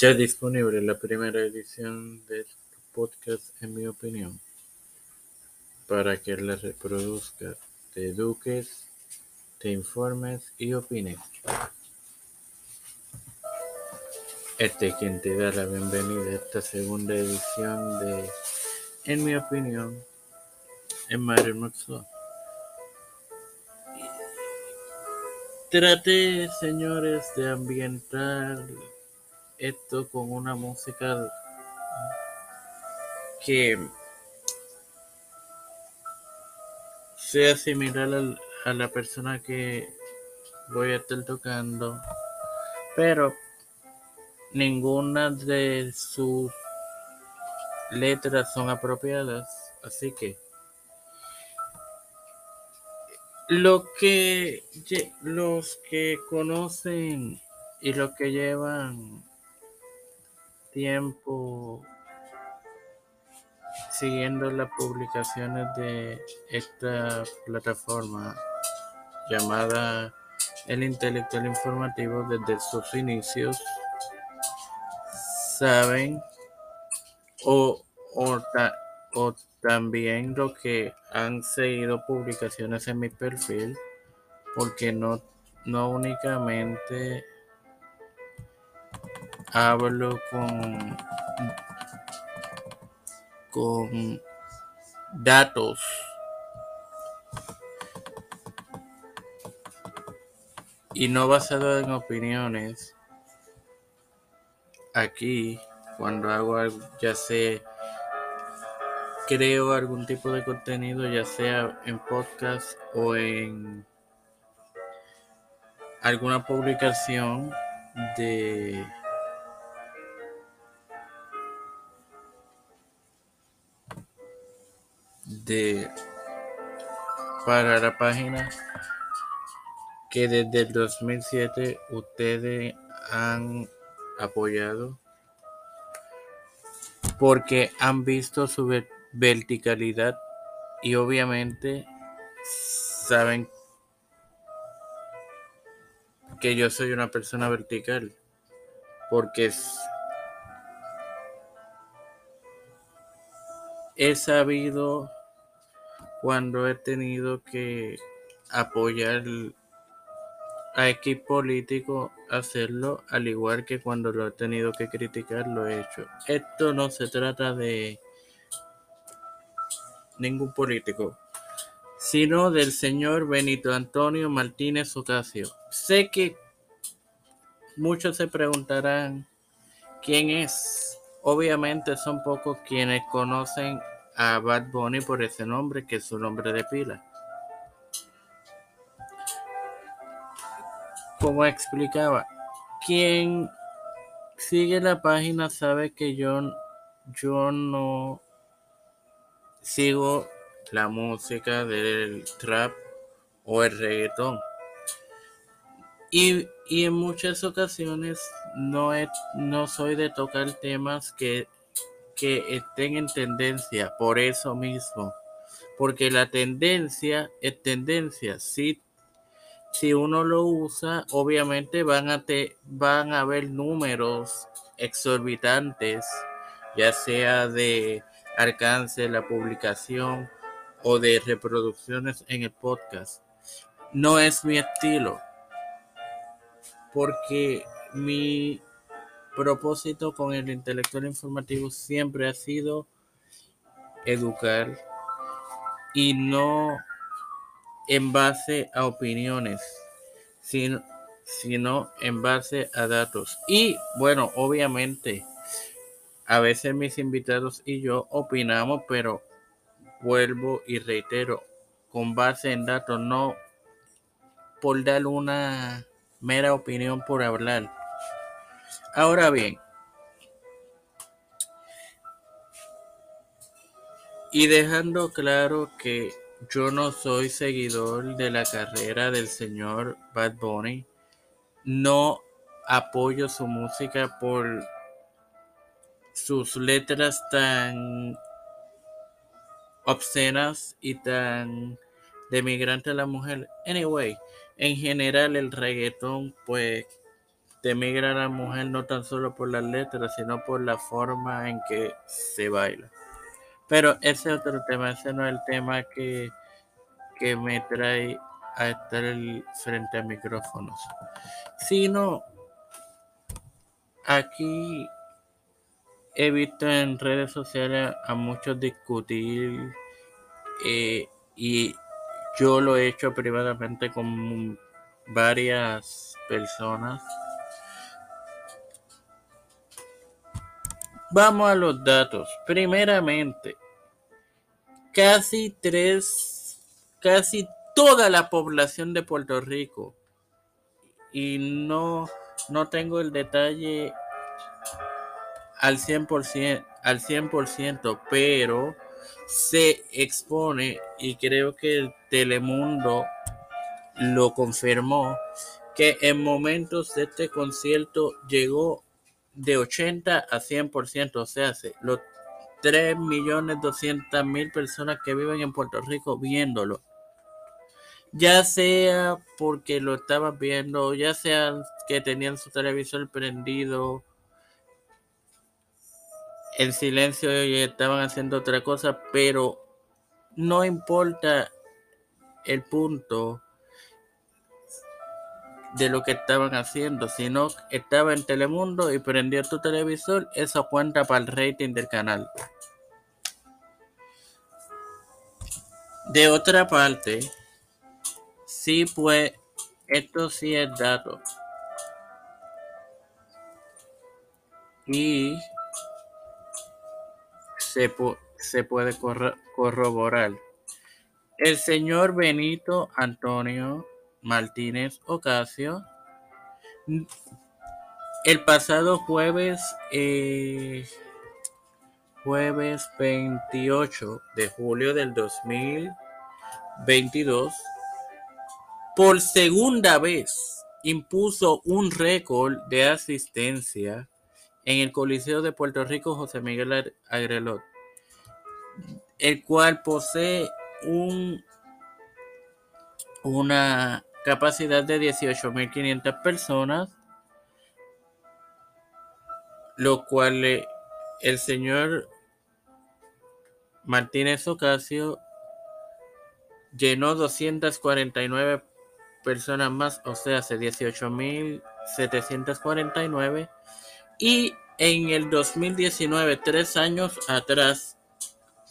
Ya disponible la primera edición del podcast, en mi opinión, para que la reproduzcas, te eduques, te informes y opines. Este es quien te da la bienvenida a esta segunda edición de, en mi opinión, en Mario Maxwell. Trate, señores, de ambientar esto con una música que sea similar a la persona que voy a estar tocando, pero ninguna de sus letras son apropiadas, así que lo que los que conocen y los que llevan tiempo siguiendo las publicaciones de esta plataforma llamada El Intelectual Informativo desde sus inicios saben o, o, también lo que han seguido publicaciones en mi perfil porque no, no únicamente hablo con con datos. Y no basado en opiniones aquí cuando hago algo, ya sea creo algún tipo de contenido, ya sea en podcast o en alguna publicación de de para la página que desde el 2007 ustedes han apoyado porque han visto su verticalidad y obviamente saben que yo soy una persona vertical porque he sabido cuando he tenido que apoyar a equipo político hacerlo, al igual que cuando lo he tenido que criticar, lo he hecho. Esto no se trata de ningún político, sino del señor Benito Antonio Martínez Ocasio. Sé que muchos se preguntarán quién es. Obviamente son pocos quienes conocen a Bad Bunny por ese nombre, que es su nombre de pila. como explicaba, quien sigue la página sabe que yo, yo no sigo la música del trap o el reggaetón. Y, en muchas ocasiones no, no soy de tocar temas que, que estén en tendencia, por eso mismo. Porque la tendencia es tendencia. Si si uno lo usa, obviamente van a, te, van a haber números exorbitantes, ya sea de alcance de la publicación o de reproducciones en el podcast. No es mi estilo, porque mi propósito con el intelectual informativo siempre ha sido educar y no en base a opiniones, sino, sino en base a datos. Y bueno, obviamente, a veces mis invitados y yo opinamos, pero vuelvo y reitero, con base en datos, no por dar una mera opinión por hablar. Ahora bien, y dejando claro que yo no soy seguidor de la carrera del señor Bad Bunny. No apoyo su música por sus letras tan obscenas y tan demigrante a la mujer. Anyway, en general el reggaetón pues demigra a la mujer no tan solo por las letras, sino por la forma en que se baila. Pero ese es otro tema, ese no es el tema que, que me trae a estar frente a micrófonos, sino aquí he visto en redes sociales a muchos discutir eh, y yo lo he hecho privadamente con varias personas. Vamos a los datos. Primeramente, casi tres, casi toda la población de Puerto Rico, y no, no tengo el detalle al 100%, al 100%, pero se expone y creo que el Telemundo lo confirmó que en momentos de este concierto llegó de 80 a 100%, o sea, los 3.200.000 personas que viven en Puerto Rico viéndolo. Ya sea porque lo estaban viendo, ya sea que tenían su televisor prendido en silencio y estaban haciendo otra cosa, pero no importa el punto de lo que estaban haciendo, sino estaba en Telemundo y prendió tu televisor, eso cuenta para el rating del canal. De otra parte, sí pues, esto sí es dato. Y se, se puede corroborar. El señor Benito Antonio Martínez Ocasio. El pasado jueves eh, jueves 28 de julio del 2022 por segunda vez impuso un récord de asistencia en el Coliseo de Puerto Rico José Miguel Agrelot, el cual posee un, una capacidad de 18.500 personas, lo cual el señor Martínez Ocasio llenó 249 personas más, o sea, 18.749 y en el 2019, tres años atrás,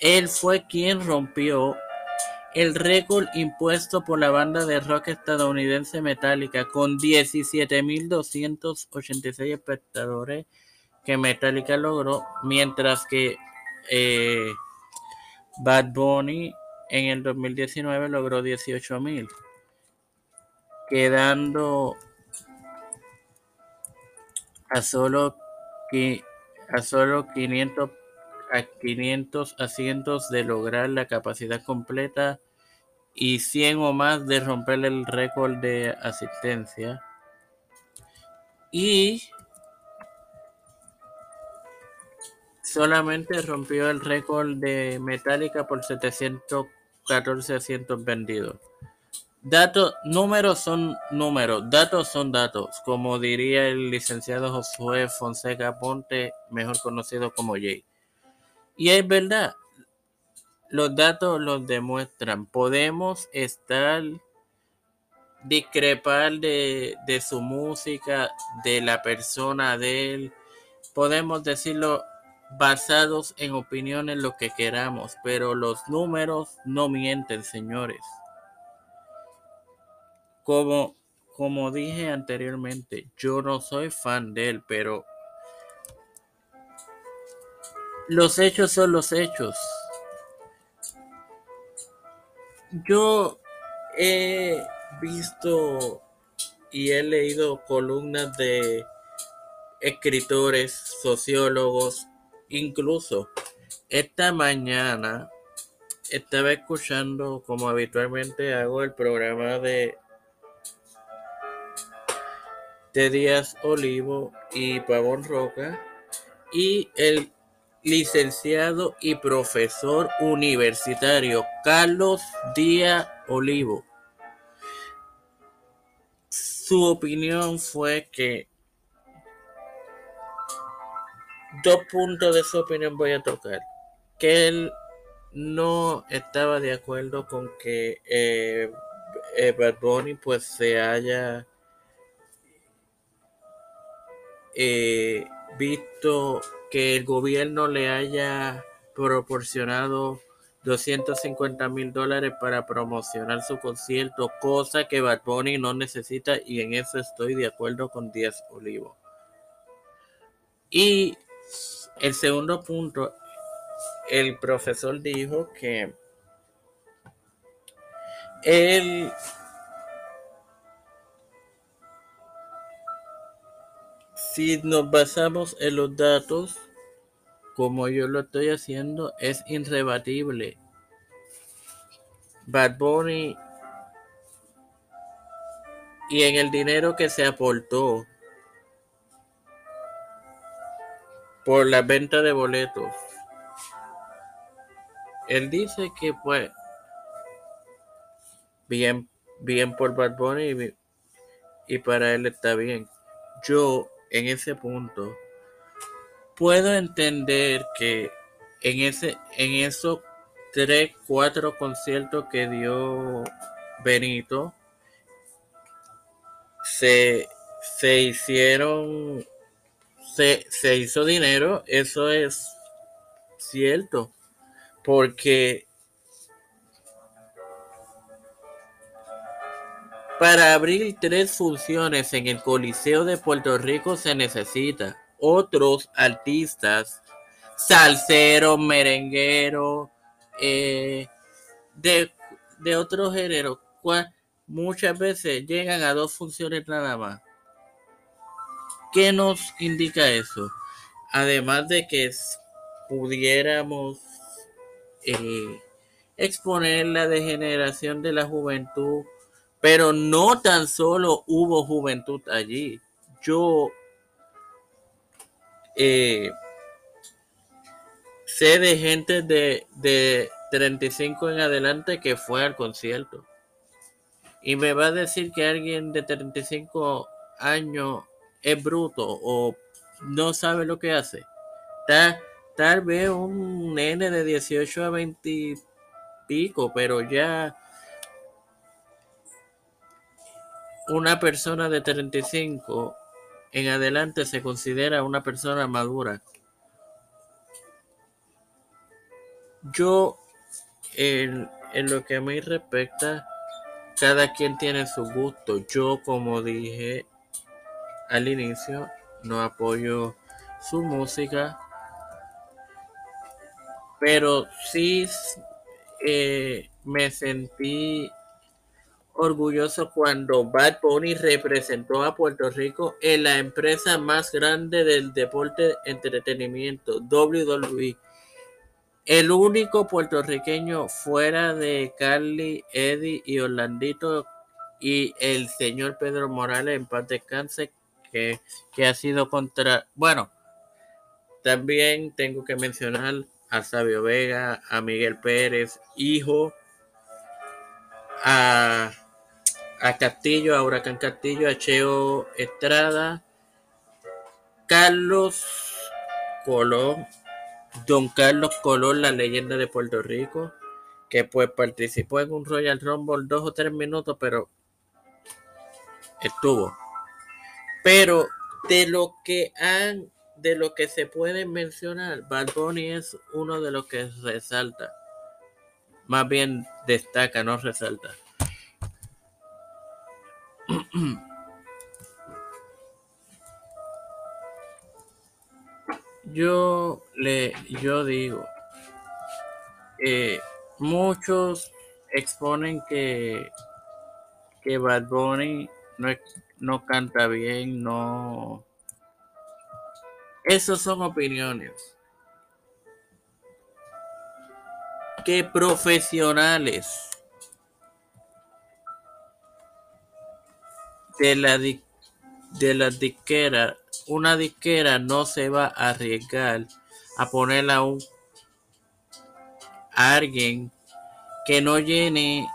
él fue quien rompió el récord impuesto por la banda de rock estadounidense Metallica con 17.286 espectadores que Metallica logró, mientras que eh, Bad Bunny en el 2019 logró 18.000, quedando a solo, a solo 500 a 500 asientos de lograr la capacidad completa y 100 o más de romper el récord de asistencia. Y solamente rompió el récord de Metallica por 714 asientos vendidos. Datos, números son números, datos son datos, como diría el licenciado Josué Fonseca Ponte, mejor conocido como Jay. Y es verdad, los datos los demuestran. Podemos estar discrepar de, de, su música, de la persona de él. Podemos decirlo basados en opiniones lo que queramos, pero los números no mienten, señores. Como, como dije anteriormente, yo no soy fan de él, pero los hechos son los hechos. Yo he visto y he leído columnas de escritores, sociólogos, incluso esta mañana estaba escuchando, como habitualmente hago, el programa de, de Díaz Olivo y Pavón Roca y el licenciado y profesor universitario Carlos Díaz Olivo. Su opinión fue que dos puntos de su opinión voy a tocar. Que él no estaba de acuerdo con que eh, eh, pues se haya eh, visto que el gobierno le haya proporcionado 250 mil dólares para promocionar su concierto, cosa que Bad no necesita y en eso estoy de acuerdo con Díaz Olivo. Y el segundo punto, el profesor dijo que él si nos basamos en los datos, como yo lo estoy haciendo, es irrebatible. Bad Bunny y en el dinero que se aportó por la venta de boletos. Él dice que pues bien, bien por Bad Bunny y, y para él está bien. Yo en ese punto puedo entender que en ese en esos tres cuatro conciertos que dio Benito se, se hicieron se, se hizo dinero eso es cierto porque para abrir tres funciones en el Coliseo de Puerto Rico se necesita otros artistas, salseros, merengueros, eh, de, de otro género, muchas veces llegan a dos funciones nada más. ¿Qué nos indica eso? Además de que pudiéramos eh, exponer la degeneración de la juventud, pero no tan solo hubo juventud allí. Yo eh, sé de gente de, de 35 en adelante que fue al concierto. Y me va a decir que alguien de 35 años es bruto o no sabe lo que hace. Tal, tal vez un nene de 18 a 20 y pico, pero ya una persona de 35 en adelante se considera una persona madura. Yo, en, lo que a mí respecta, cada quien tiene su gusto. Yo, como dije al inicio, no apoyo su música, pero sí eh, me sentí orgulloso cuando Bad Bunny representó a Puerto Rico en la empresa más grande del deporte entretenimiento, WWE. El único puertorriqueño fuera de Carly, Eddie y Orlandito y el señor Pedro Morales en paz descanse que, que ha sido contra... Bueno, también tengo que mencionar a Sabio Vega, a Miguel Pérez, hijo, a a Castillo, a Huracán Castillo, a Cheo Estrada, Carlos Colón, Don Carlos Colón, la leyenda de Puerto Rico, que pues participó en un Royal Rumble dos o tres minutos, pero estuvo. Pero de lo que han, de lo que se puede mencionar, Bad es uno de los que resalta. Más bien destaca, no resalta. yo le yo digo eh, muchos exponen que que Bad Bunny no, no canta bien no esas son opiniones. Que profesionales de la, de la disquera, una disquera no se va a arriesgar a poner a un alguien que no llene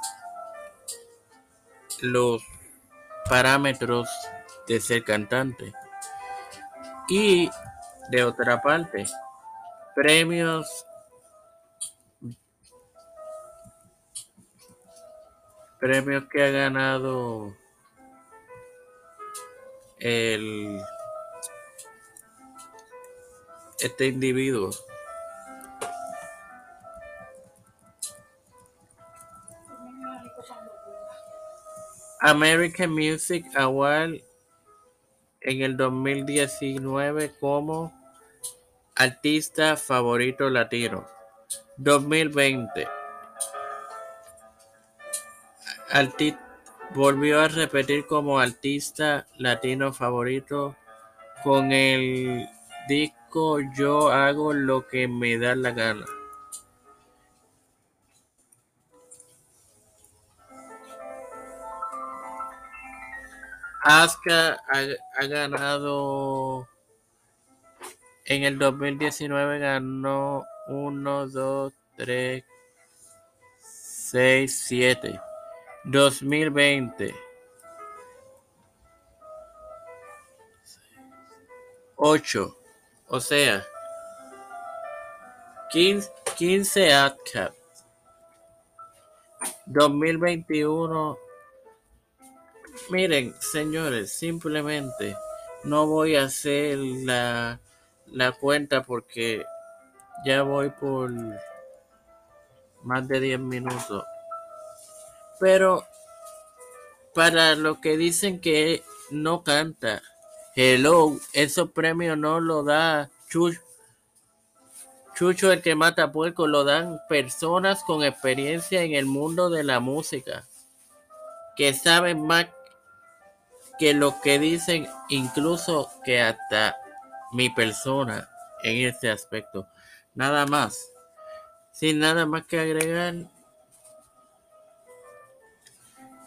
los parámetros de ser cantante. Y de otra parte. Premios premios que ha ganado el este individuo. American Music Award en el 2019 como artista favorito latino. 2020. Volvió a repetir como artista latino favorito con el disco Yo hago lo que me da la gana. Asuka ha, ganado en el 2019 ganó 1, 2, 3, 6, 7. 2020 8. O sea, 15, 15 AdCap. 2021 Miren, señores, simplemente no voy a hacer la, la cuenta porque ya voy por más de 10 minutos. Pero para lo que dicen que no canta, hello, esos premios no lo da Chucho. Chucho el que mata puerco, lo dan personas con experiencia en el mundo de la música, que saben más que lo que dicen, incluso que hasta mi persona en este aspecto. Nada más. Sin nada más que agregar.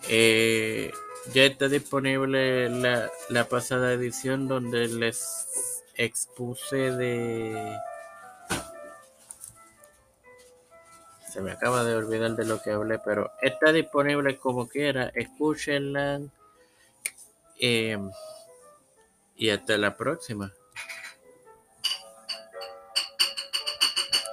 Eh, ya está disponible la, la pasada edición donde les expuse de... Se me acaba de olvidar de lo que hablé, pero está disponible como quiera. Escúchenla. Em, y hasta la próxima.